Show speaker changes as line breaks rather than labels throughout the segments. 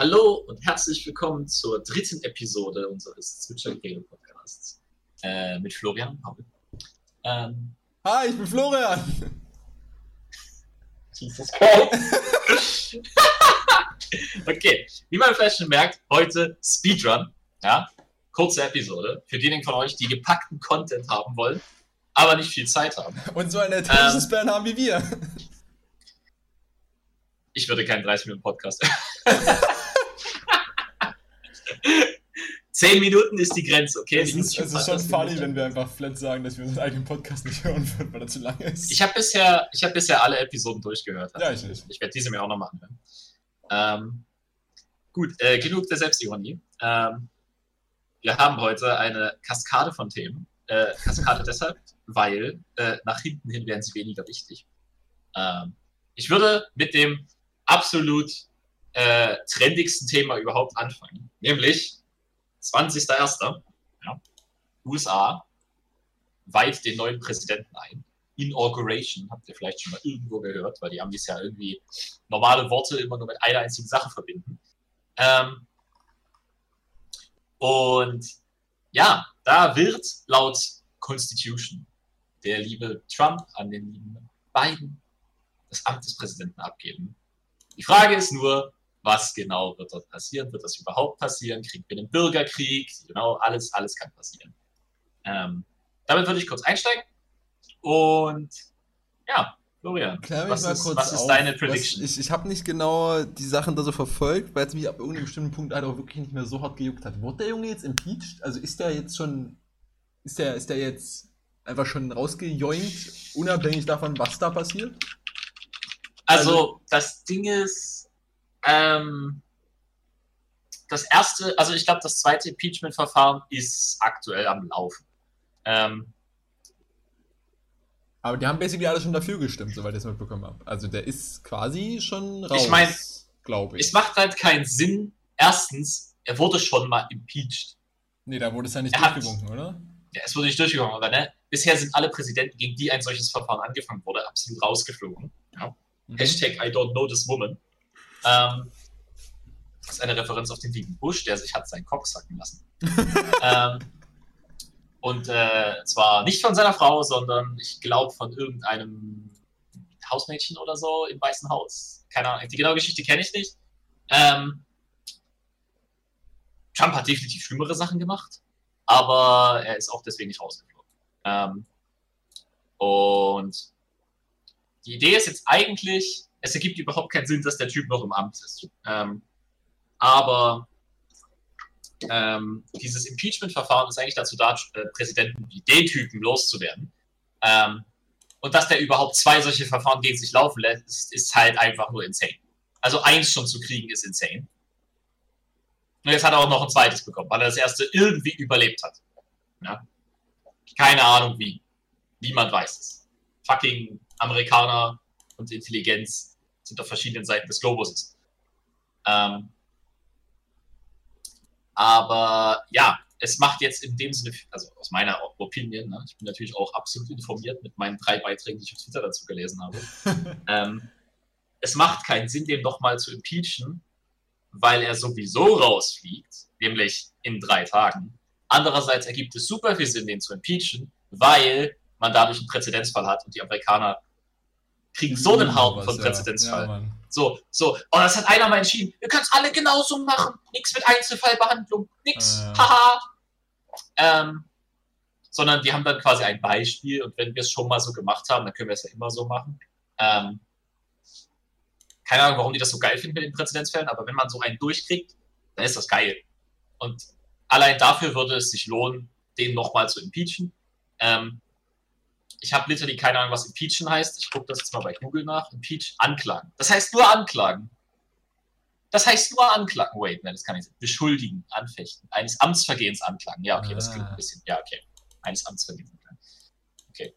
Hallo und herzlich willkommen zur dritten Episode unseres Zwitscher Gale Podcasts äh, mit Florian und.
Ähm, Hi, ich bin Florian.
Jesus Christ. okay, wie man vielleicht schon merkt, heute Speedrun. Ja, kurze Episode für diejenigen von euch, die gepackten Content haben wollen, aber nicht viel Zeit haben.
Und so eine Attention ähm, Span haben wie wir.
Ich würde keinen 30 Minuten Podcast. Zehn Minuten ist die Grenze, okay?
Es ist, es ist schon funny, wenn wir einfach flat sagen, dass wir unseren eigenen Podcast nicht hören würden, weil er zu lang ist.
Ich habe bisher, hab bisher alle Episoden durchgehört.
Also ja, ich nicht.
Ich werde diese mir auch nochmal anhören. Ähm, gut, äh, genug der Selbstironie. Ähm, wir haben heute eine Kaskade von Themen. Äh, Kaskade deshalb, weil äh, nach hinten hin werden sie weniger wichtig. Ähm, ich würde mit dem absolut äh, trendigsten Thema überhaupt anfangen, nämlich 20.01. Ja, USA weiht den neuen Präsidenten ein. Inauguration, habt ihr vielleicht schon mal irgendwo gehört, weil die Amis ja irgendwie normale Worte immer nur mit einer einzigen Sache verbinden. Ähm, und ja, da wird laut Constitution der liebe Trump an den lieben Biden das Amt des Präsidenten abgeben. Die Frage ist nur, was genau wird dort passieren? Wird das überhaupt passieren? Kriegen wir einen Bürgerkrieg? Genau, alles, alles kann passieren. Ähm, damit würde ich kurz einsteigen. Und ja, Florian, was, ist, was ist, deine Prediction?
Was, ich ich habe nicht genau die Sachen da so verfolgt, weil es mich ab irgendeinem bestimmten Punkt halt auch wirklich nicht mehr so hart gejuckt hat. Wurde der Junge jetzt impeached? Also ist der jetzt schon, ist der, ist der jetzt einfach schon rausgejoint, unabhängig davon, was da passiert?
Also, also das Ding ist, ähm, das erste, also ich glaube, das zweite Impeachment-Verfahren ist aktuell am Laufen. Ähm,
aber die haben basically alle schon dafür gestimmt, soweit ich es mitbekommen habe. Also der ist quasi schon
raus, ich meine, glaube ich. Es macht halt keinen Sinn. Erstens, er wurde schon mal impeached.
Nee, da wurde es ja nicht er durchgewunken, hat, oder?
Ja, es wurde nicht durchgewunken, aber ne, bisher sind alle Präsidenten, gegen die ein solches Verfahren angefangen wurde, absolut rausgeflogen. Ja. Mhm. Hashtag I don't know this woman. Ähm, das ist eine Referenz auf den lieben Bush, der sich hat seinen Kopf sacken lassen. ähm, und äh, zwar nicht von seiner Frau, sondern ich glaube von irgendeinem Hausmädchen oder so im Weißen Haus. Keine Ahnung, die genaue Geschichte kenne ich nicht. Ähm, Trump hat definitiv schlimmere Sachen gemacht, aber er ist auch deswegen nicht rausgeflogen. Ähm, und die Idee ist jetzt eigentlich, es ergibt überhaupt keinen Sinn, dass der Typ noch im Amt ist. Ähm, aber ähm, dieses Impeachment-Verfahren ist eigentlich dazu da, äh, Präsidenten wie den Typen loszuwerden. Ähm, und dass der überhaupt zwei solche Verfahren gegen sich laufen lässt, ist, ist, halt einfach nur insane. Also eins schon zu kriegen, ist insane. Und jetzt hat er auch noch ein zweites bekommen, weil er das erste irgendwie überlebt hat. Ja? Keine Ahnung wie. Niemand weiß es. Fucking Amerikaner und Intelligenz sind auf verschiedenen Seiten des Globus. Ähm, aber ja, es macht jetzt in dem Sinne, also aus meiner Opinion, ne, ich bin natürlich auch absolut informiert mit meinen drei Beiträgen, die ich auf Twitter dazu gelesen habe. ähm, es macht keinen Sinn, den nochmal zu impeachen, weil er sowieso rausfliegt, nämlich in drei Tagen. Andererseits ergibt es super viel Sinn, den zu impeachen, weil man dadurch einen Präzedenzfall hat und die Amerikaner kriegen so einen Haufen von Präzedenzfall. Ja, so, so. Oh, das hat einer mal entschieden. Wir können es alle genauso machen. Nichts mit Einzelfallbehandlung. Nix. Äh. Haha. Ähm, sondern die haben dann quasi ein Beispiel und wenn wir es schon mal so gemacht haben, dann können wir es ja immer so machen. Ähm, keine Ahnung, warum die das so geil finden mit den Präzedenzfällen, aber wenn man so einen durchkriegt, dann ist das geil. Und allein dafür würde es sich lohnen, den nochmal zu impeachen. Ähm, ich habe literally keine Ahnung, was impeachen heißt. Ich gucke das jetzt mal bei Google nach. Impeach, anklagen. Das heißt nur anklagen. Das heißt nur anklagen. Wait, nein, das kann ich nicht. Beschuldigen, anfechten. Eines Amtsvergehens anklagen. Ja, okay, das klingt ein ah. bisschen. Ja, okay. Eines Amtsvergehens anklagen. Okay.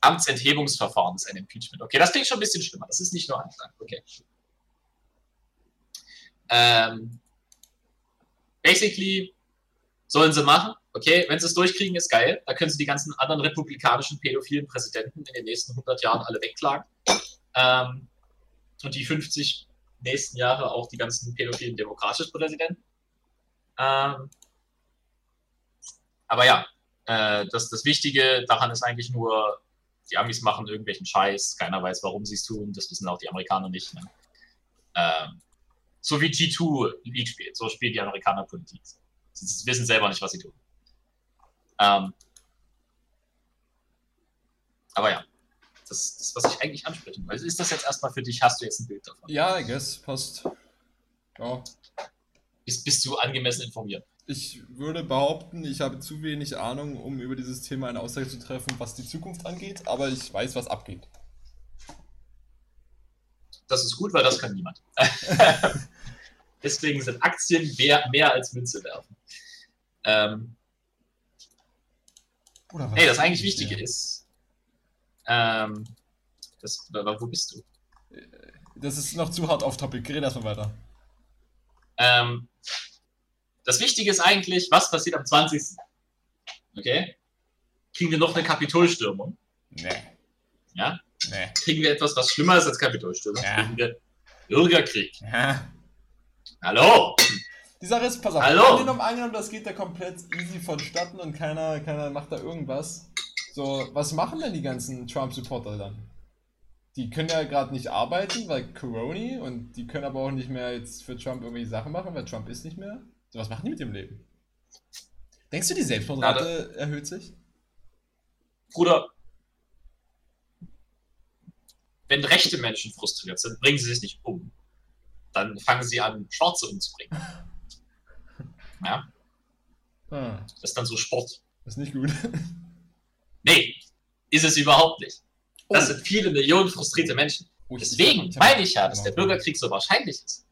Amtsenthebungsverfahren ist ein Impeachment. Okay, das klingt schon ein bisschen schlimmer. Das ist nicht nur anklagen. Okay. Ähm, basically sollen sie machen okay, wenn sie es durchkriegen, ist geil. Da können sie die ganzen anderen republikanischen pädophilen Präsidenten in den nächsten 100 Jahren alle wegklagen. Ähm, und die 50 nächsten Jahre auch die ganzen pädophilen demokratischen Präsidenten. Ähm, aber ja, äh, das, das Wichtige daran ist eigentlich nur, die Amis machen irgendwelchen Scheiß, keiner weiß, warum sie es tun, das wissen auch die Amerikaner nicht. Ne? Ähm, so wie G2 League spielt, so spielen die Amerikaner Politik. Sie wissen selber nicht, was sie tun. Ähm, aber ja, das, das, was ich eigentlich ansprechen wollte. Ist das jetzt erstmal für dich? Hast du jetzt ein Bild davon?
Ja, I guess, passt. Ja.
Bist, bist du angemessen informiert?
Ich würde behaupten, ich habe zu wenig Ahnung, um über dieses Thema eine Aussage zu treffen, was die Zukunft angeht, aber ich weiß, was abgeht.
Das ist gut, weil das kann niemand. Deswegen sind Aktien mehr, mehr als Münze werfen. Ähm, Oder was hey, das eigentlich Wichtige ist, ähm, das, wo bist du?
Das ist noch zu hart auf Topic. Red erstmal weiter.
Ähm, das Wichtige ist eigentlich, was passiert am 20. Okay? Kriegen wir noch eine Kapitolstürmung?
Nee.
Ja?
Nee.
Kriegen wir etwas, was schlimmer ist als Kapitolstürmung?
Ja.
Kriegen wir Bürgerkrieg?
Ja.
Hallo?
Die Sache ist, pass auf,
Hallo?
angenommen, angenommen, das geht da komplett easy vonstatten und keiner, keiner macht da irgendwas. So, was machen denn die ganzen Trump-Supporter dann? Die können ja gerade nicht arbeiten, weil Corona und die können aber auch nicht mehr jetzt für Trump irgendwelche Sachen machen, weil Trump ist nicht mehr. So, was machen die mit dem Leben? Denkst du, die Selbstmordrate erhöht sich?
Bruder, wenn rechte Menschen frustriert sind, bringen sie sich nicht um. Dann fangen sie an, Schwarze umzubringen. Ja?
Ah,
Das ist dann so Sport.
das ist nicht gut.
Nee, ist es überhaupt nicht. Das
Oh.
sind viele Millionen frustrierte Menschen.
Oh,
Deswegen meine ich ja, dass der
Genau.
Bürgerkrieg so wahrscheinlich ist.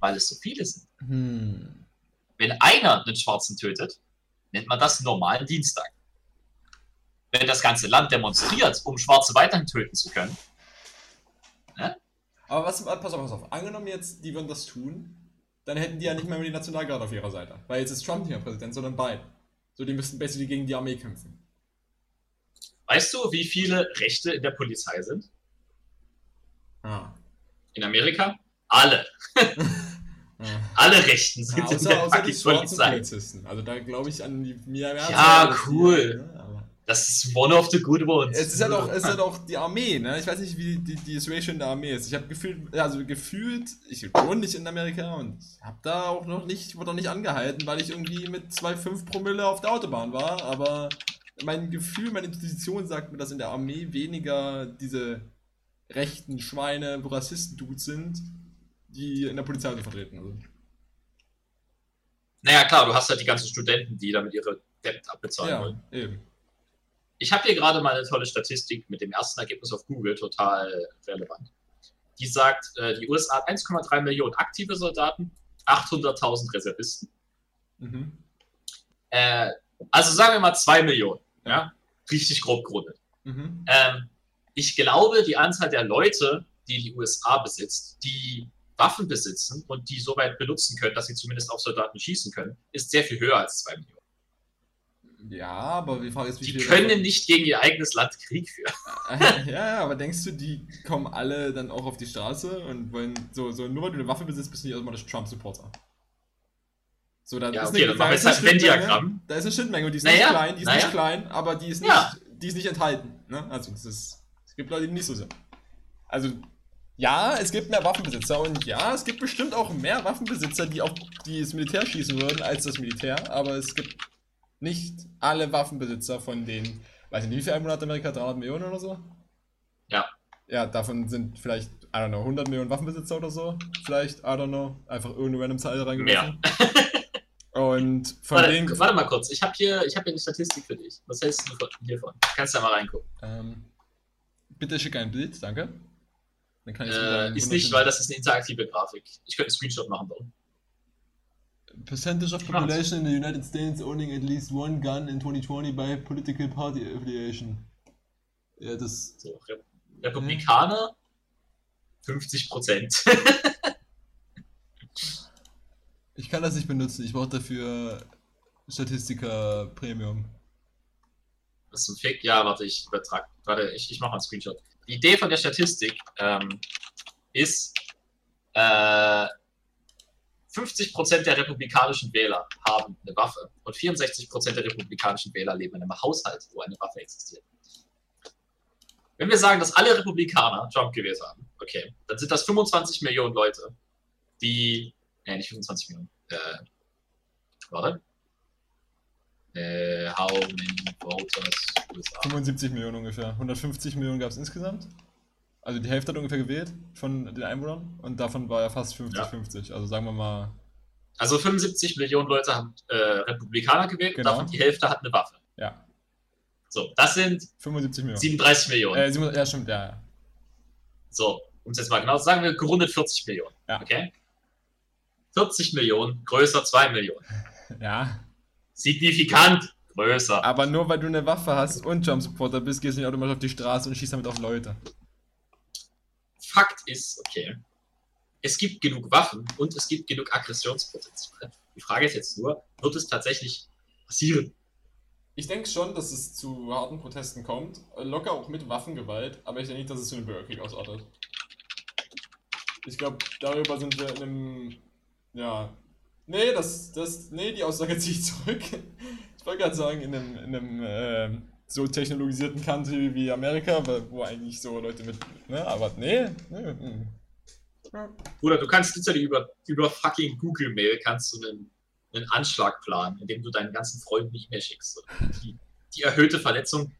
Weil es so viele sind.
Hm.
Wenn einer einen Schwarzen tötet, nennt man das normalen Dienstag. Wenn das ganze Land demonstriert, um Schwarze weiterhin töten zu können,
Aber was, pass auf, pass auf. Angenommen jetzt, die würden das tun, dann hätten die ja nicht mehr die Nationalgarde auf ihrer Seite. Weil jetzt ist Trump nicht mehr Präsident, sondern Biden. So, die müssten basically gegen die Armee kämpfen.
weißt du, wie viele Rechte in der Polizei sind?
Ah.
In Amerika? Alle.
ah.
Alle Rechten sind
Ja,
in
außer,
der
außer die
Polizei.
Polizisten. Also da glaube ich an die mehr
Ja,
als die-
cool.
ne,
Das ist one of the good ones.
Es ist halt auch, es ist halt auch die Armee, ne? Ich weiß nicht, wie die, die der Armee ist. Ich habe gefühlt, also gefühlt, ich wohne nicht in Amerika und habe da auch noch nicht, wurde noch nicht angehalten, weil ich irgendwie mit 2,5 Promille auf der Autobahn war. Aber mein Gefühl, meine Intuition sagt mir, dass in der Armee weniger diese rechten Schweine, Rassisten-Dudes sind, die in der Polizei vertreten. Also.
Naja, klar, du hast halt die ganzen Studenten, die damit ihre Debt abbezahlen
Ja,
wollen.
eben.
Ich habe hier gerade mal eine tolle Statistik mit dem ersten Ergebnis auf Google, total relevant. Die sagt, äh, die USA hat 1,3 Millionen aktive Soldaten, 800.000 Reservisten.
Mhm.
Äh, also sagen wir mal 2 Millionen. Ja? Richtig grob gerundet.
Mhm.
Ähm, ich glaube, die Anzahl der Leute, die die USA besitzt, die Waffen besitzen und die so weit benutzen können, dass sie zumindest auf Soldaten schießen können, ist sehr viel höher als 2 Millionen.
Ja, aber die Frage ist, wie
Die können
davon-
nicht gegen ihr eigenes Land Krieg führen.
ja, aber denkst du, die kommen alle dann auch auf die Straße und wollen so, so nur weil du eine Waffe besitzt, bist du nicht automatisch Trump-Supporter. So, da
Ja,
ist
okay,
eine, da
wir
ist eine
halt
Schnittmenge-. Da ist eine Schnittmenge und die ist
Naja,
nicht klein, die ist
naja.
nicht klein, aber die ist nicht,
Ja.
die ist nicht enthalten. Ne? Also es ist, es gibt Leute, die nicht so sind. Also ja, es gibt mehr Waffenbesitzer und ja, es gibt bestimmt auch mehr Waffenbesitzer, die auf die das Militär schießen würden als das Militär, aber es gibt nicht alle Waffenbesitzer von den, weiß ich nicht, wie viel Einwohner hat Amerika? 300 Millionen oder so?
Ja.
Ja, davon sind vielleicht, I don't know, 100 Millionen Waffenbesitzer oder so. Vielleicht, I don't know, einfach irgendeine random Zahl reingeworfen. Und von
Warte,
denen.
warte mal kurz, ich habe hier, ich hab hier eine Statistik für dich. Was hältst du von- hiervon? Kannst du da mal reingucken.
Ähm, bitte schick ein Bild, danke. Dann kann ich
Äh, ist nicht, weil das ist eine interaktive Grafik. Ich könnte einen Screenshot machen. Warum?
Percentage of population in the United States owning at least one gun in 2020 by political party affiliation. Ja, das.
So, Re Republikaner 50 Prozent.
Ich kann das nicht benutzen, ich brauche dafür Statistiker Premium.
Das ist ein Fick. Ja, warte, ich übertrag. Warte, ich, ich mache mal einen Screenshot. Die Idee von der Statistik ähm, ist, äh, 50% der republikanischen Wähler haben eine Waffe und 64% der republikanischen Wähler leben in einem Haushalt, wo eine Waffe existiert. Wenn wir sagen, dass alle Republikaner Trump gewählt haben, okay, dann sind das 25 Millionen Leute, die, nee, nicht 25 Millionen, äh, warte, äh, how many voters
USA? 75 Millionen ungefähr. 150 Millionen gab es insgesamt. Also die Hälfte hat ungefähr gewählt von den Einwohnern und davon war ja fast 50-50. Ja. Also sagen wir mal.
Also 75 Millionen Leute haben äh, Republikaner gewählt genau. und davon die Hälfte hat eine Waffe.
Ja.
So, das sind
75 Millionen.
37 Millionen.
Äh, ja, stimmt, ja, ja.
So, um es jetzt mal genau zu sagen, wir gerundet 40 Millionen.
Ja.
Okay? 40 Millionen, größer 2 Millionen.
Ja.
Signifikant größer.
Aber nur weil du eine Waffe hast und Jump Supporter bist, gehst du nicht automatisch auf die Straße und schießt damit auf Leute.
Fakt ist, okay, es gibt genug Waffen und es gibt genug Aggressionspotenzial. Die Frage ist jetzt nur, wird es tatsächlich passieren?
Ich denke schon, dass es zu harten Protesten kommt, locker auch mit Waffengewalt, aber ich denke nicht, dass es zu einem Bürgerkrieg ausartet. Ich glaube, darüber sind wir in einem, ja, nee, das, das, nee, die Aussage ziehe ich zurück. Ich wollte gerade sagen, in einem, in einem äh, so technologisierten Country wie Amerika, wo eigentlich so Leute mit, ne, aber nee, nee,
nee. Bruder, du kannst literally über, über fucking Google Mail kannst du einen, einen Anschlag planen, indem du deinen ganzen Freunden nicht mehr schickst. Die, die erhöhte Verletzung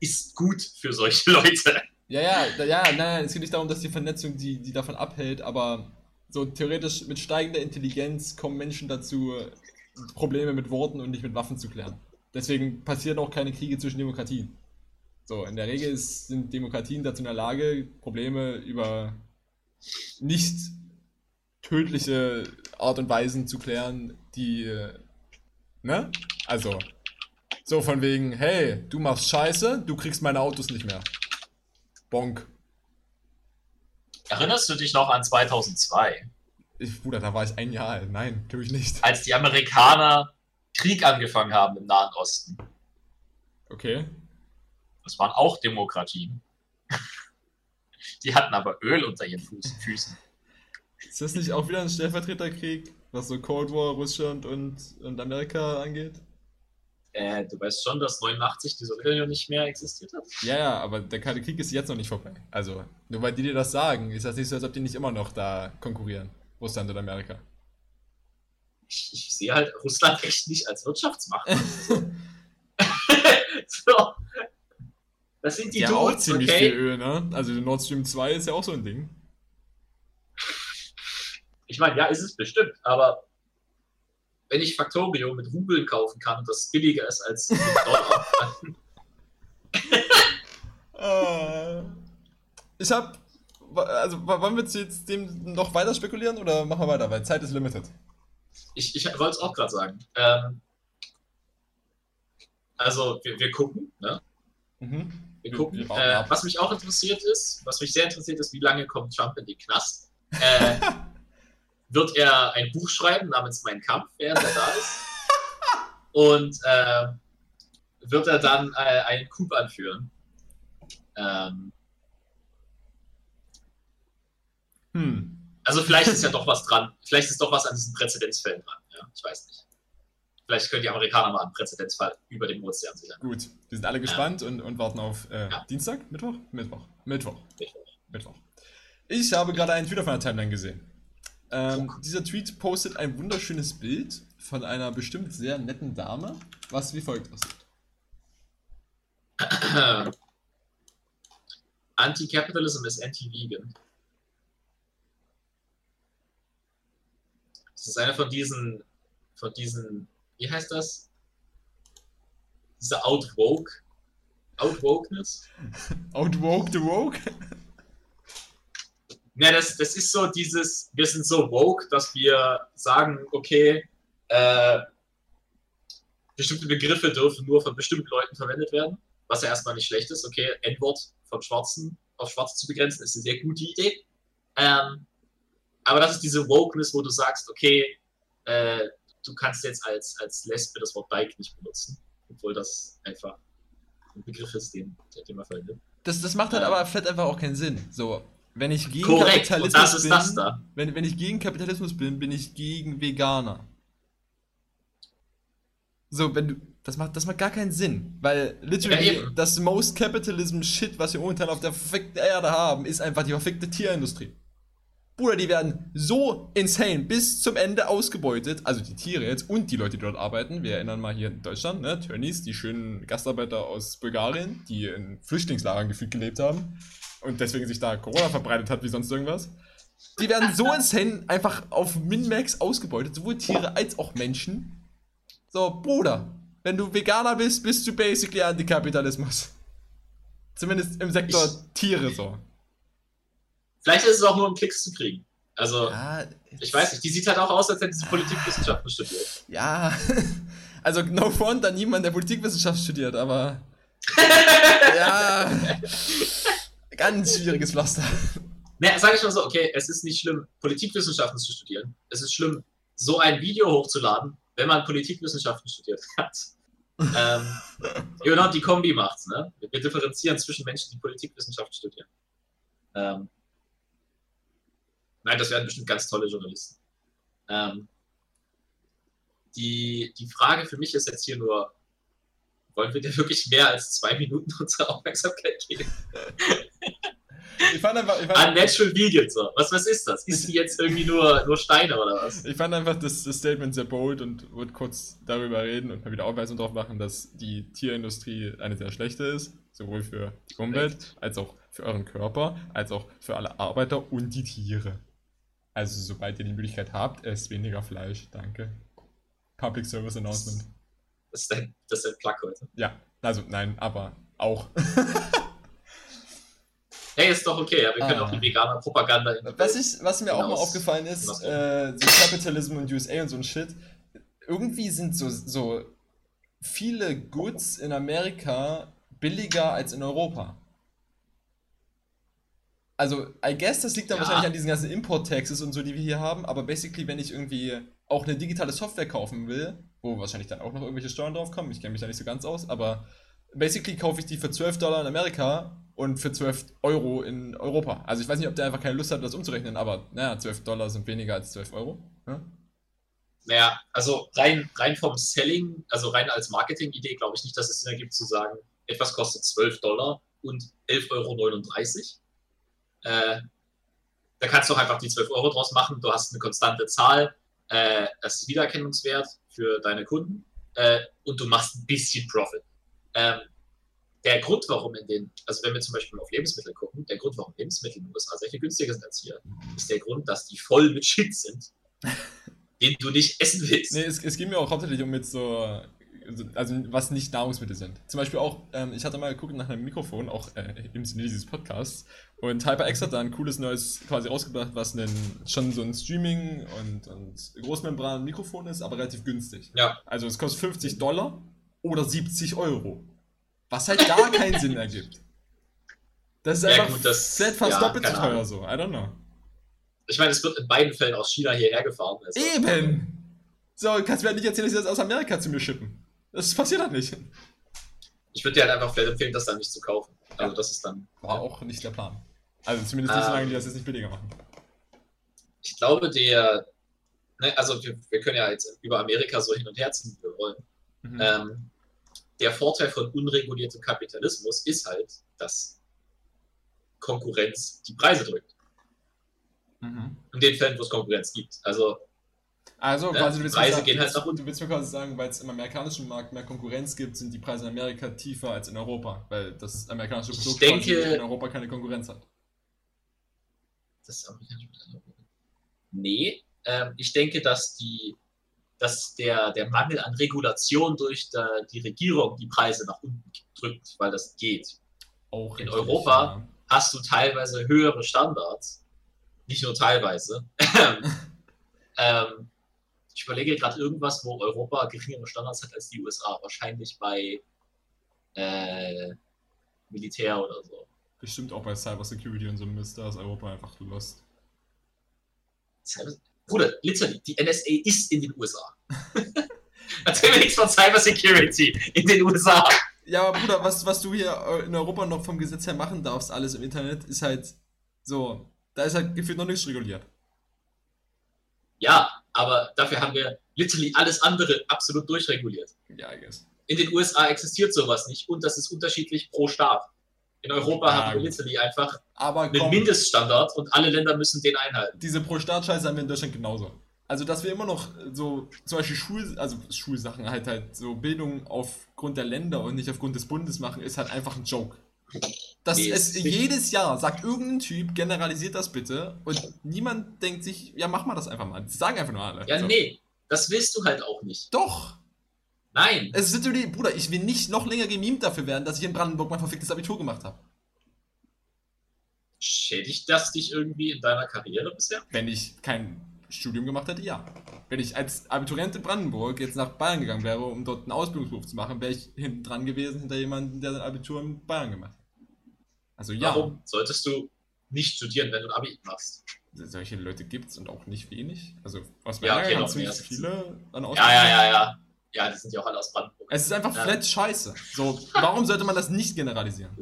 ist gut für solche Leute.
Ja, ja, ja, nein, nein, es geht nicht darum, dass die Vernetzung die, die davon abhält, aber so theoretisch mit steigender Intelligenz kommen Menschen dazu, Probleme mit Worten und nicht mit Waffen zu klären. Deswegen passieren auch keine Kriege zwischen Demokratien. So, in der Regel ist, sind Demokratien dazu in der Lage, Probleme über nicht tödliche Art und Weisen zu klären, die, ne? Also, so von wegen, hey, du machst Scheiße, du kriegst meine Autos nicht mehr. Bonk.
Erinnerst du dich noch an 2002?
Ich, Bruder, da war ich ein Jahr alt. Nein, natürlich nicht.
Als die Amerikaner Krieg angefangen haben im Nahen Osten.
Okay.
Das waren auch Demokratien. Die hatten aber Öl unter ihren Füßen.
Ist das nicht auch wieder ein Stellvertreterkrieg, was so Cold War, Russland und, und Amerika angeht?
Äh, du weißt schon, dass 89 die Sowjetunion nicht mehr existiert hat?
Ja, ja, aber der Kalte Krieg ist jetzt noch nicht vorbei. Also, nur weil die dir das sagen, ist das nicht so, als ob die nicht immer noch da konkurrieren. Russland und Amerika
ich, ich sehe halt Russland echt nicht als Wirtschaftsmacht. so. Das sind die
ja, Dudes, auch ziemlich okay? viel Öl, ne? Also Nord Stream 2 ist ja auch so ein Ding.
Ich meine, ja, ist es bestimmt, aber wenn ich Factorio mit Rubeln kaufen kann und das billiger ist als Dollar.
uh, ich hab. Also, wollen wir jetzt dem noch weiter spekulieren oder machen wir weiter? Weil Zeit ist limited.
Ich, ich wollte es auch gerade sagen. Ähm, also, wir, wir gucken, ne? Mhm. Wir gucken. Wir äh, was mich auch interessiert ist, was mich sehr interessiert ist, wie lange kommt Trump in den Knast? Äh, wird er ein Buch schreiben namens Mein Kampf, während er da ist? Und äh, wird er dann äh, einen Coup anführen? Ähm, hm. Also vielleicht ist ja doch was dran. Vielleicht ist doch was an diesen Präzedenzfällen dran. Ja, ich weiß nicht. Vielleicht können die Amerikaner mal einen Präzedenzfall über den Ozean sichern.
Gut, wir sind alle gespannt ja. und, und warten auf äh, ja. Dienstag, Mittwoch? Mittwoch. Mittwoch.
Mittwoch.
Mittwoch. Ich habe gerade einen Tweet auf meiner Timeline gesehen. Ähm, oh. Dieser Tweet postet ein wunderschönes Bild von einer bestimmt sehr netten Dame, was wie folgt aussieht.
Anti-Capitalism is anti-vegan. Das ist einer von diesen, von diesen, wie heißt das? Diese Outwoke. Outwokeness?
Outwoke the Woke?
Ja, das, das ist so dieses, wir sind so woke, dass wir sagen, okay, äh, bestimmte Begriffe dürfen nur von bestimmten Leuten verwendet werden, was ja erstmal nicht schlecht ist. Okay, N-Wort von Schwarzen auf Schwarze zu begrenzen, ist eine sehr gute Idee. Ähm, aber das ist diese Wokeness, wo du sagst, okay, äh, du kannst jetzt als, als Lesbe das Wort Bike nicht benutzen, obwohl das einfach ein Begriff ist, den, den man verwendet.
Das, das macht halt ähm, aber vielleicht einfach auch keinen Sinn. So, Wenn ich gegen
Korrekt,
Kapitalismus
und das ist
bin,
das da.
Wenn, wenn ich gegen Kapitalismus bin, bin ich gegen Veganer. So, wenn du. Das macht, das macht gar keinen Sinn. Weil literally
Ja,
das most capitalism shit, was wir momentan auf der verfickten Erde haben, ist einfach die verfickte Tierindustrie. Bruder, die werden so insane bis zum Ende ausgebeutet. Also die Tiere jetzt und die Leute, die dort arbeiten. Wir erinnern mal hier in Deutschland, ne? Tönnies, die schönen Gastarbeiter aus Bulgarien, die in Flüchtlingslagern gefühlt gelebt haben und deswegen sich da Corona verbreitet hat wie sonst irgendwas. Die werden so insane einfach auf Min-Max ausgebeutet, sowohl Tiere als auch Menschen. So, Bruder, wenn du Veganer bist, bist du basically Antikapitalismus. Zumindest im Sektor
Ich-
Tiere so.
Vielleicht ist es auch nur um Klicks zu kriegen. Also,
Ja,
ich weiß nicht, die sieht halt auch aus, als hätte sie Politikwissenschaften studiert.
Ja, also no front an niemand, der Politikwissenschaft studiert, aber ja, ganz schwieriges Pflaster.
Naja, sage ich mal so, okay, es ist nicht schlimm, Politikwissenschaften zu studieren. Es ist schlimm, so ein Video hochzuladen, wenn man Politikwissenschaften studiert hat. ähm, genau, die Kombi macht's, ne? Wir differenzieren zwischen Menschen, die Politikwissenschaften studieren. Ähm, nein, das werden bestimmt ganz tolle Journalisten. Ähm, die, die Frage für mich ist jetzt hier nur, wollen wir dir wirklich mehr als zwei Minuten unsere Aufmerksamkeit geben?
Ich fand einfach, ich fand,
Unnatural Vegan, so. Was, was ist das? Ist die jetzt irgendwie nur, nur Steine oder was?
ich fand einfach das, das Statement sehr bold und würde kurz darüber reden und mal wieder Aufweisung darauf machen, dass die Tierindustrie eine sehr schlechte ist, sowohl für die Umwelt, als auch für euren Körper, als auch für alle Arbeiter und die Tiere. Also sobald ihr die Möglichkeit habt, esst weniger Fleisch, danke. Public Service Announcement.
Das ist dein, das ist dein Plug heute.
Ja, also nein, aber auch.
Hey, ist doch okay, ja, wir können
Ah.
auch die vegane Propaganda in
Was, ich, was mir auch mal
Hinaus-
aufgefallen ist,
hinaus-
äh, so Capitalism und USA und so ein Shit, irgendwie sind so, so viele Goods in Amerika billiger als in Europa. Also, I guess, das liegt dann
Ja.
wahrscheinlich an diesen ganzen Import-Taxes und so, die wir hier haben, aber basically, wenn ich irgendwie auch eine digitale Software kaufen will, wo wahrscheinlich dann auch noch irgendwelche Steuern drauf kommen, ich kenne mich da nicht so ganz aus, aber basically kaufe ich die für 12 Dollar in Amerika und für 12 Euro in Europa. Also ich weiß nicht, ob der einfach keine Lust hat, das umzurechnen, aber naja, 12 Dollar sind weniger als 12 Euro. ne? Ja?
Naja, also rein, rein vom Selling, also rein als Marketing-Idee, glaube ich nicht, dass es Sinn ergibt zu sagen, etwas kostet 12 Dollar und 11,39 Euro. Äh, da kannst du auch einfach die 12 Euro draus machen. Du hast eine konstante Zahl, äh, das ist Wiedererkennungswert für deine Kunden äh, und du machst ein bisschen Profit. Ähm, der Grund, warum in den, also wenn wir zum Beispiel auf Lebensmittel gucken, der Grund, warum Lebensmittel in den USA sehr viel günstiger sind als hier, ist der Grund, dass die voll mit Shit sind, den du nicht essen willst.
Nee, es, es geht mir auch hauptsächlich um jetzt so, also was nicht Nahrungsmittel sind. Zum Beispiel auch, ähm, ich hatte mal geguckt nach einem Mikrofon, auch äh, im Sinne dieses Podcasts, und HyperX hat da ein cooles neues quasi rausgebracht, was einen, schon so ein Streaming- und, und Großmembran-Mikrofon ist, aber relativ günstig.
Ja.
Also es kostet 50 Dollar oder 70 Euro. Was halt gar keinen Sinn ergibt. Das ist
Ja,
einfach
gut, das-
fast
ja,
doppelt so teuer
Ahnung.
so. I don't know.
Ich meine, es wird in beiden Fällen aus China hierher gefahren. Also,
Eben! So, kannst du mir halt nicht erzählen, dass sie das aus Amerika zu mir schippen. Das passiert halt nicht.
Ich würde dir halt einfach vielleicht empfehlen, das dann nicht zu kaufen. Also das ist dann.
War auch nicht der Plan. Also zumindest nicht,
Ähm.
solange die das jetzt nicht billiger machen.
Ich glaube, der. Ne, also wir, wir können ja jetzt über Amerika so hin und her ziehen, wie wir wollen.
Mhm.
Ähm, der Vorteil von unreguliertem Kapitalismus ist halt, dass Konkurrenz die Preise drückt.
Mhm.
In den Fällen, wo es Konkurrenz gibt. Also
Also
Ja,
quasi, du willst,
Preise gehen
du,
halt
willst,
nach unten.
du willst mir quasi sagen, weil es im amerikanischen Markt mehr Konkurrenz gibt, sind die Preise in Amerika tiefer als in Europa, weil das amerikanische
Ich
Produkt
denke-
in Europa keine Konkurrenz hat.
Das ist amerikanisch. Nee, ähm, ich denke, dass die, dass der, der Mangel an Regulation durch der, die Regierung die Preise nach unten drückt, weil das geht.
Auch
In
richtig,
Europa? Hast du teilweise höhere Standards, nicht nur teilweise. ähm, ich überlege gerade irgendwas, wo Europa geringere Standards hat als die USA. Wahrscheinlich bei äh, Militär oder so.
Bestimmt auch bei Cybersecurity und so Mist, da ist Europa einfach lost.
Cyber Bruder, literally, die NSA ist in den USA. Erzähl mir nichts von Cybersecurity in den USA.
Ja, aber Bruder, was, was du hier in Europa noch vom Gesetz her machen darfst, alles im Internet, ist halt So, da ist halt gefühlt noch nichts reguliert.
Ja, aber dafür haben wir literally alles andere absolut durchreguliert.
Ja, I guess.
In den USA existiert sowas nicht und das ist unterschiedlich pro Staat. In Europa
Ja,
haben wir literally einfach
Aber
einen
komm,
Mindeststandard und alle Länder müssen den einhalten.
diese Pro-Staat-Scheiße haben wir in Deutschland genauso. Also, dass wir immer noch so, zum Beispiel Schul, also Schulsachen halt halt so Bildung aufgrund der Länder und nicht aufgrund des Bundes machen, ist halt einfach ein Joke. Das
Nee,
es
ist
jedes Jahr sagt irgendein Typ, generalisiert das bitte und niemand denkt sich, ja, mach mal das einfach mal. Das sagen einfach nur alle.
Ja,
So.
nee, das willst du halt auch nicht.
Doch!
Nein,
Es ist natürlich, Bruder, ich will nicht noch länger gemimt dafür werden, dass ich in Brandenburg mein verficktes Abitur gemacht habe.
schädigt das dich irgendwie in deiner Karriere bisher?
Wenn ich kein Studium gemacht hätte, ja. Wenn ich als Abiturient in Brandenburg jetzt nach Bayern gegangen wäre, um dort einen Ausbildungsberuf zu machen, wäre ich hinten dran gewesen hinter jemandem, der sein Abitur in Bayern gemacht hat. Also ja,
Warum solltest du nicht studieren, wenn du ein Abi machst?
solche Leute gibt es und auch nicht wenig. Also aus
Ja,
meiner
okay,
ja,
noch
ziemlich viele an
Ja, ja, ja, ja. Ja, die sind ja auch alle aus Brandenburg.
Es ist einfach
Ja.
flat scheiße. So, warum sollte man das nicht generalisieren?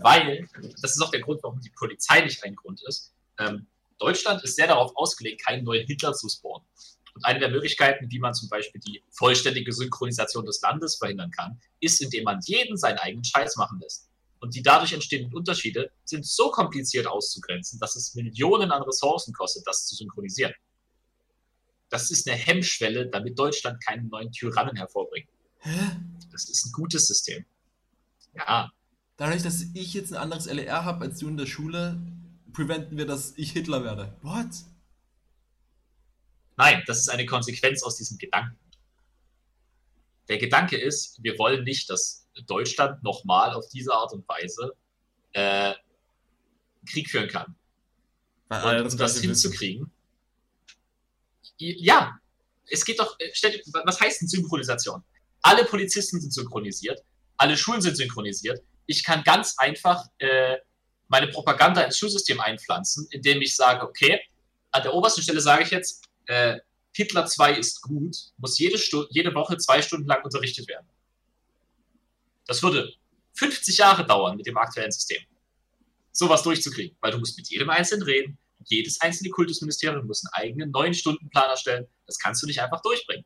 Weil, das ist auch der Grund, warum die Polizei nicht ein Grund ist. Ähm, Deutschland ist sehr darauf ausgelegt, keinen neuen Hitler zu spawnen. Und eine der Möglichkeiten, wie man zum Beispiel die vollständige Synchronisation des Landes verhindern kann, ist, indem man jeden seinen eigenen Scheiß machen lässt. Und die dadurch entstehenden Unterschiede sind so kompliziert auszugrenzen, dass es Millionen an Ressourcen kostet, das zu synchronisieren. Das ist eine Hemmschwelle, damit Deutschland keinen neuen Tyrannen hervorbringt. Das ist ein gutes System. Ja,
Dadurch, dass ich jetzt ein anderes LER habe als du in der Schule, preventen wir, dass ich Hitler werde. What?
Nein, das ist eine Konsequenz aus diesem Gedanken. Der Gedanke ist, wir wollen nicht, dass Deutschland nochmal auf diese Art und Weise äh, Krieg führen kann.
Weil
Und um das
wissen.
hinzukriegen, ja, es geht doch, äh, stell, was heißt denn Synchronisation? Alle Polizisten sind synchronisiert, alle Schulen sind synchronisiert. Ich kann ganz einfach äh, meine Propaganda ins Schulsystem einpflanzen, indem ich sage, okay, an der obersten Stelle sage ich jetzt, äh, Hitler 2 ist gut, muss jede, Stu jede Woche zwei Stunden lang unterrichtet werden. Das würde 50 Jahre dauern mit dem aktuellen System, sowas durchzukriegen, weil du musst mit jedem Einzelnen reden, jedes einzelne Kultusministerium muss einen eigenen neuen Stundenplan erstellen. Das kannst du nicht einfach durchbringen.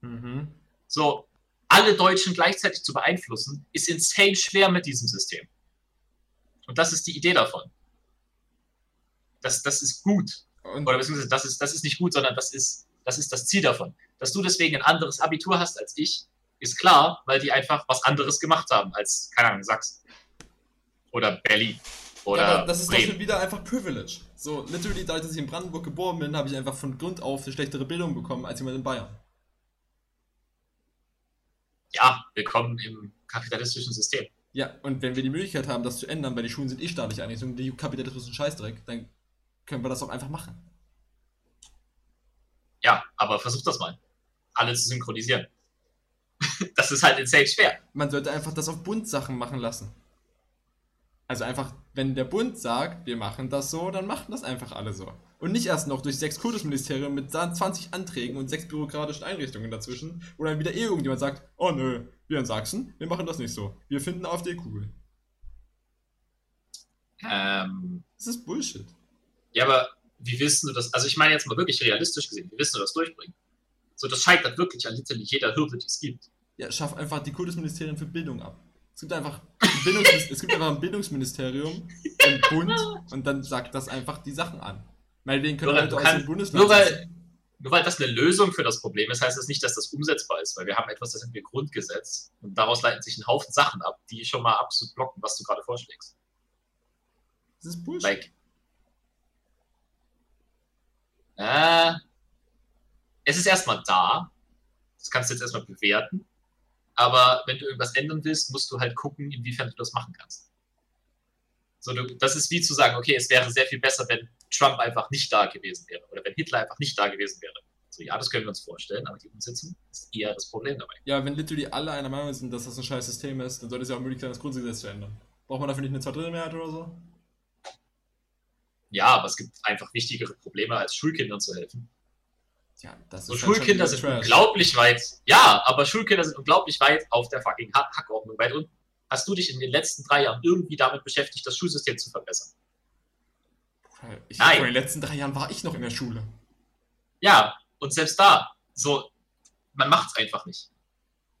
Mhm.
So, alle Deutschen gleichzeitig zu beeinflussen, ist insane schwer mit diesem System. Und das ist die Idee davon. Das, das ist gut.
Und
Oder beziehungsweise das ist, das ist nicht gut, sondern das ist, das ist das Ziel davon. Dass du deswegen ein anderes Abitur hast als ich, ist klar, weil die einfach was anderes gemacht haben als, keine Ahnung, Sachsen. Oder Berlin. Oder
ja, das ist doch
Bremen.
schon wieder einfach Privilege. So, literally, dadurch, dass ich in Brandenburg geboren bin, habe ich einfach von Grund auf eine schlechtere Bildung bekommen als jemand in Bayern.
Ja, willkommen im kapitalistischen System.
Ja, und wenn wir die Möglichkeit haben, das zu ändern, weil die Schulen sind eh staatlich einrichtungen, und die Kapitalismus ist ein Scheißdreck, dann können wir das auch einfach machen.
Ja, aber versuch das mal. Alle zu synchronisieren. das ist halt insane schwer.
Man sollte einfach das auf Bund-Sachen machen lassen. Also einfach, wenn der Bund sagt, wir machen das so, dann machen das einfach alle so. Und nicht erst noch durch sechs Kultusministerien mit 20 Anträgen und sechs bürokratischen Einrichtungen dazwischen, wo dann wieder eh irgendjemand sagt, oh nö, wir in Sachsen, wir machen das nicht so. Wir finden AfD cool.
Ähm,
Das ist Bullshit.
ja, aber wie willst du das? Also ich meine jetzt mal wirklich realistisch gesehen, wie willst du das durchbringen? So, das scheitert wirklich an literally jeder Hürde, die es gibt.
Ja, schaff einfach die Kultusministerien für Bildung ab. Es gibt einfach ein, Bildungsmis es gibt einfach ein Bildungsministerium im Bund und dann sagt das einfach die Sachen an. Meinetwegen können Leute aus dem Bundesland
nur, weil, nur weil das eine Lösung für das Problem ist, heißt das nicht, dass das umsetzbar ist, weil wir haben etwas, das sind wir Grundgesetz und daraus leiten sich ein Haufen Sachen ab, die schon mal absolut blocken, was du gerade vorschlägst.
Das ist Bullshit.
Like, äh, es ist erstmal da, das kannst du jetzt erstmal bewerten, aber wenn du irgendwas ändern willst, musst du halt gucken, inwiefern du das machen kannst. So, du, das ist wie zu sagen, okay, es wäre sehr viel besser, wenn Trump einfach nicht da gewesen wäre oder wenn Hitler einfach nicht da gewesen wäre. So, ja, das können wir uns vorstellen, aber die Umsetzung ist eher das Problem dabei.
Ja, wenn literally alle einer Meinung sind, dass das ein scheiß System ist, dann sollte es ja auch möglich sein, das Grundgesetz zu ändern. Braucht man dafür nicht eine Zweidrittelmehrheit oder so?
Ja, aber es gibt einfach wichtigere Probleme, als Schulkindern zu helfen.
Ja, das
So
ist halt
Schulkinder sind
Trash.
unglaublich weit. Ja, aber Schulkinder sind unglaublich weit auf der fucking Ha- Hackordnung weit unten. Hast du dich in den letzten drei Jahren irgendwie damit beschäftigt, das Schulsystem zu verbessern?
Ich,
Nein.
Vor den letzten drei Jahren war ich noch in der Schule.
Ja, und selbst da, so, man macht es einfach nicht.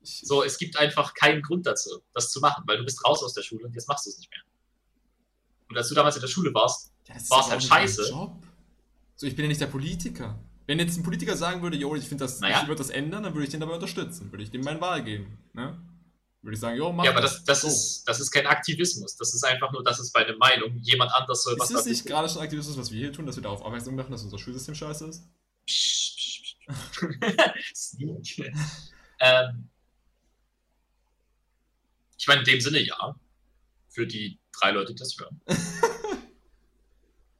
Ich,
So, es gibt einfach keinen Grund dazu, das zu machen, weil du bist raus aus der Schule und jetzt machst du es nicht mehr. Und als du damals in der Schule warst,
ja,
war's
aber
halt scheiße.
So, ich bin ja nicht der Politiker. Wenn jetzt ein Politiker sagen würde, jo, ich finde das,
Naja.
ich würde das ändern, dann würde ich den dabei unterstützen. Würde ich dem meine Wahl geben. Ne? Würde ich sagen, jo, mach
ja, aber das, das,
So.
ist, das ist kein Aktivismus. Das ist einfach nur, das ist bei einer Meinung. Jemand anders soll was
Ist
dazu
nicht gerade schon Aktivismus, was wir hier tun, dass wir darauf aufmerksam machen, dass unser Schulsystem scheiße ist?
Psch, psch, psch. Sneak. ähm, ich meine, in dem Sinne ja. Für die drei Leute, die das hören.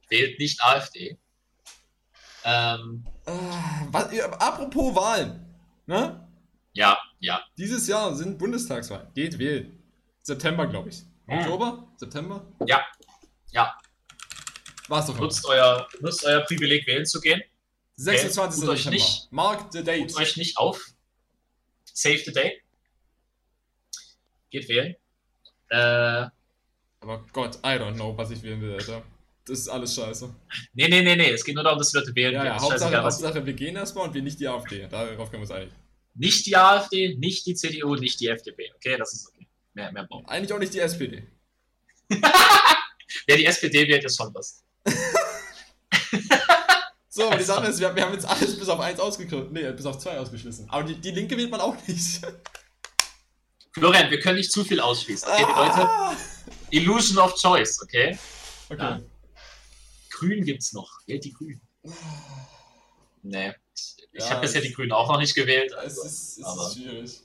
Wählt nicht AfD. Ähm,
Äh, was, apropos Wahlen. Ne?
ja, ja.
Dieses Jahr sind Bundestagswahlen. Geht wählen. September, glaube ich.
Hm.
Oktober? September?
Ja. Ja.
War's doch.
Nutzt euer, nutzt euer Privileg, wählen zu gehen.
26.
Tut euch
September.
nicht-
Mark the date.
Tut euch nicht auf. Save the day. Geht wählen. Äh,
Aber Gott, I don't know, was ich wählen will, Alter. Das ist alles scheiße.
nee, nee, nee, nee. Es geht nur darum, dass die Leute wählen.
Ja, ja, Hauptsache, Hauptsache, wir gehen erstmal und wir nicht die AfD. Darauf können wir uns einig.
Nicht die AfD, nicht die CDU, nicht die FDP. Okay, das ist okay. Mehr, mehr brauchen.
Eigentlich auch nicht die SPD.
Wer die SPD wählt, ist schon was.
So, aber die
Also.
Sache ist, wir, haben jetzt alles bis auf eins ausgeschlossen. Nee, bis auf zwei ausgeschlossen. Aber die, die Linke wählt man auch nicht.
Florian, wir können nicht zu viel ausschließen. Okay, die Leute.
Ah.
Illusion of Choice, okay?
Okay.
Ja. Grün gibt's noch. Wählt die Grünen. Nee. Ich,
Ja,
habe bisher
es-
die Grünen auch noch nicht gewählt.
Es
Also.
ist, es
aber-
ist schwierig.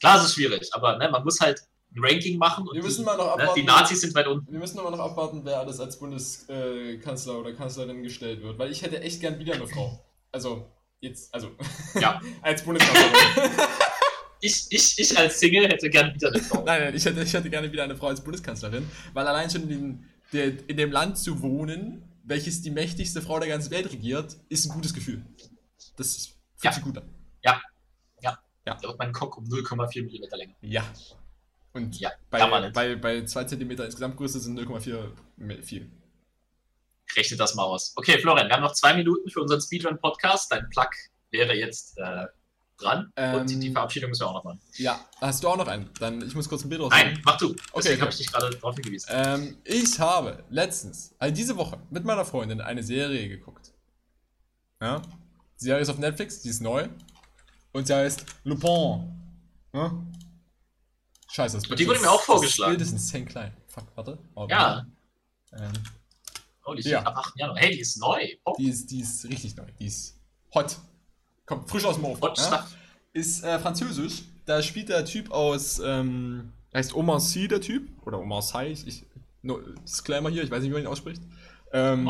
Klar, es ist schwierig, aber ne, man muss halt ein Ranking machen. Und
Wir müssen
die,
mal noch
ne,
abwarten.
die Nazis sind weit unten.
Wir müssen aber noch abwarten, wer alles als Bundeskanzler oder Kanzlerin gestellt wird, weil ich hätte echt gern wieder eine Frau. Also, jetzt, also,
Ja.
als Bundeskanzlerin.
Ich, ich, ich als Single hätte gern wieder eine Frau.
nein, nein, ich hätte, ich hätte gerne wieder eine Frau als Bundeskanzlerin, weil allein schon in, in dem Land zu wohnen, welches die mächtigste Frau der ganzen Welt regiert, ist ein gutes Gefühl. Das fühlt
Ja.
sich gut an.
Da wird mein Cock um 0,4 mm länger.
Ja. Und
Ja,
bei, bei, bei 2 cm insgesamt Größe sind 0,4 me- viel.
Rechne das mal aus. Okay, Florian, wir haben noch zwei Minuten für unseren Speedrun-Podcast. Dein Plug wäre jetzt äh, dran. und
Ähm,
die Verabschiedung müssen wir auch noch machen.
Ja, hast du auch noch einen? Dann, ich muss kurz ein Bild raussuchen.
Nein, mach du. Deswegen
okay.
habe ich dich gerade darauf hingewiesen.
Ähm, ich habe letztens, also diese Woche, mit meiner Freundin eine Serie geguckt. Ja? Die Serie ist auf Netflix, die ist neu. Und sie heißt Lupin. Ja? Scheiße, das
Und die wurde mir auch vorgeschlagen.
Das Bild ist insane klein. Fuck, warte. Oh,
Ja.
Ähm,
Holy
ja.
shit, ab 8. Januar. Hey, die ist neu. Oh,
die, ist, die ist richtig neu. Die ist hot. Kommt frisch aus dem Ofen.
Hot
ja? Ist äh, französisch. Da spielt der Typ aus, ähm, heißt Omar Sy, der Typ. Oder Omar Sy. Ich, ich, no, Disclaimer hier, ich weiß nicht, wie man ihn ausspricht. Ähm,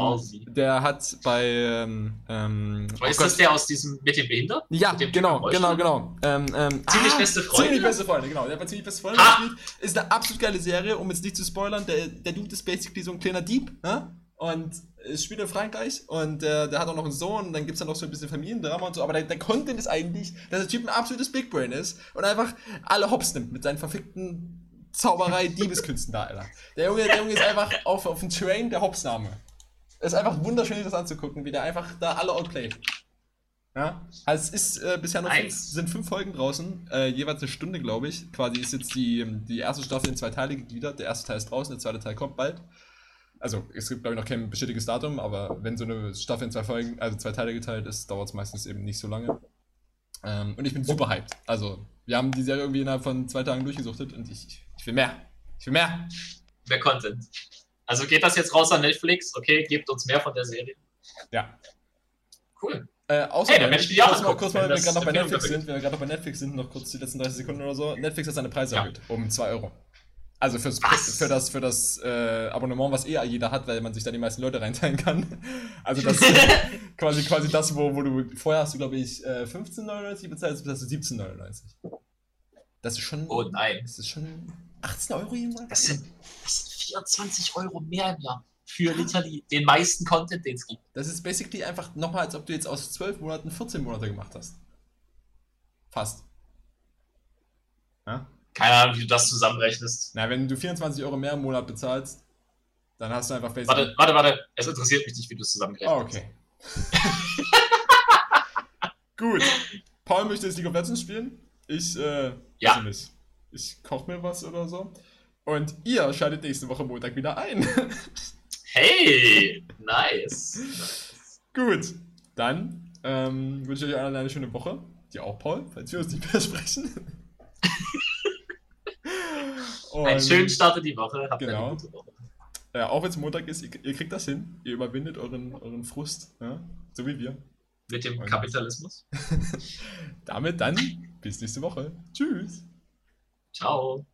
der hat bei, ähm, ähm,
Aber ist das der aus diesem mit dem Behinderten?
ja, genau, genau,
Rollstuhl?
genau. Ähm,
Ziemlich beste Freunde?
Ziemlich beste Freunde, genau. Der hat bei ziemlich beste Freunde gespielt. Ist eine absolut geile Serie, um jetzt nicht zu spoilern. Der, der Dude ist basically so ein kleiner Dieb, ne? Und spielt in Frankreich und äh, der hat auch noch einen Sohn und dann gibt es dann noch so ein bisschen Familiendrama und so. Aber der, der Content ist eigentlich, dass der Typ ein absolutes Big Brain ist und einfach alle hops nimmt mit seinen verfickten Zauberei-Diebeskünsten da, Alter. Der Junge, der Junge ist einfach auf, auf dem Train der Hopsname. Es ist einfach wunderschön, das anzugucken, wie der einfach da alle outplayt. Ja, also es ist äh, bisher noch fünf, sind fünf Folgen draußen, äh, jeweils eine Stunde, glaube ich. Quasi ist jetzt die, die erste Staffel in zwei Teile gegliedert. Der erste Teil ist draußen, der zweite Teil kommt bald. Also es gibt, glaube ich, noch kein bestätigtes Datum, aber wenn so eine Staffel in zwei Folgen, also zwei Teile geteilt ist, dauert es meistens eben nicht so lange. Ähm, und ich bin super hyped. Also, wir haben die Serie irgendwie innerhalb von zwei Tagen durchgesuchtet und ich, ich will mehr. Ich will mehr.
Mehr Content. Also geht das jetzt raus an Netflix? Okay, gebt uns mehr von der Serie.
Ja.
Cool.
Äh, außerdem,
dann werde ich die auch
kurz mal, kurz mal,
wenn
wir gerade noch bei Netflix sind, wenn wir gerade noch bei Netflix sind, noch kurz die letzten 30 Sekunden oder so. Netflix hat seine Preise
Ja.
erhöht um 2 Euro. Also fürs, für das, für das äh, Abonnement, was eh jeder hat, weil man sich da die meisten Leute reinteilen kann. Also das quasi, quasi das, wo, wo du vorher hast du, glaube ich, äh, 15,99 bezahlt, jetzt bezahlst du 17,99. Das ist schon.
Oh nein.
Das ist schon 18 Euro Monat.
Das sind, das sind 24 Euro mehr im Jahr. Für literally den meisten Content, den es gibt.
Das ist basically einfach nochmal, als ob du jetzt aus 12 Monaten 14 Monate gemacht hast. Fast. Ja?
Keine Ahnung, wie du das zusammenrechnest.
Na, wenn du 24 Euro mehr im Monat bezahlst, Dann hast du einfach Facebook.
Warte, warte, warte. Es interessiert mich nicht, wie du es zusammengerechnet
Oh, okay. Gut. Paul möchte jetzt League of Legends spielen. Ich, äh,
Ja.
nicht. Ich koche mir was oder so. Und ihr schaltet nächste Woche Montag wieder ein.
Hey! Nice. Gut.
Gut. Dann ähm, wünsche ich euch allen eine schöne Woche. Dir auch, Paul, falls wir uns nicht mehr sprechen.
Einen
Und,
schönen Start in die Woche. Habt
Genau.
eine gute Woche.
äh, auch wenn es Montag ist, ihr, ihr kriegt das hin. Ihr überwindet euren, euren Frust. Ja? So wie wir.
Mit dem
Und-
Kapitalismus.
Damit dann bis nächste Woche. Tschüss.
Ciao.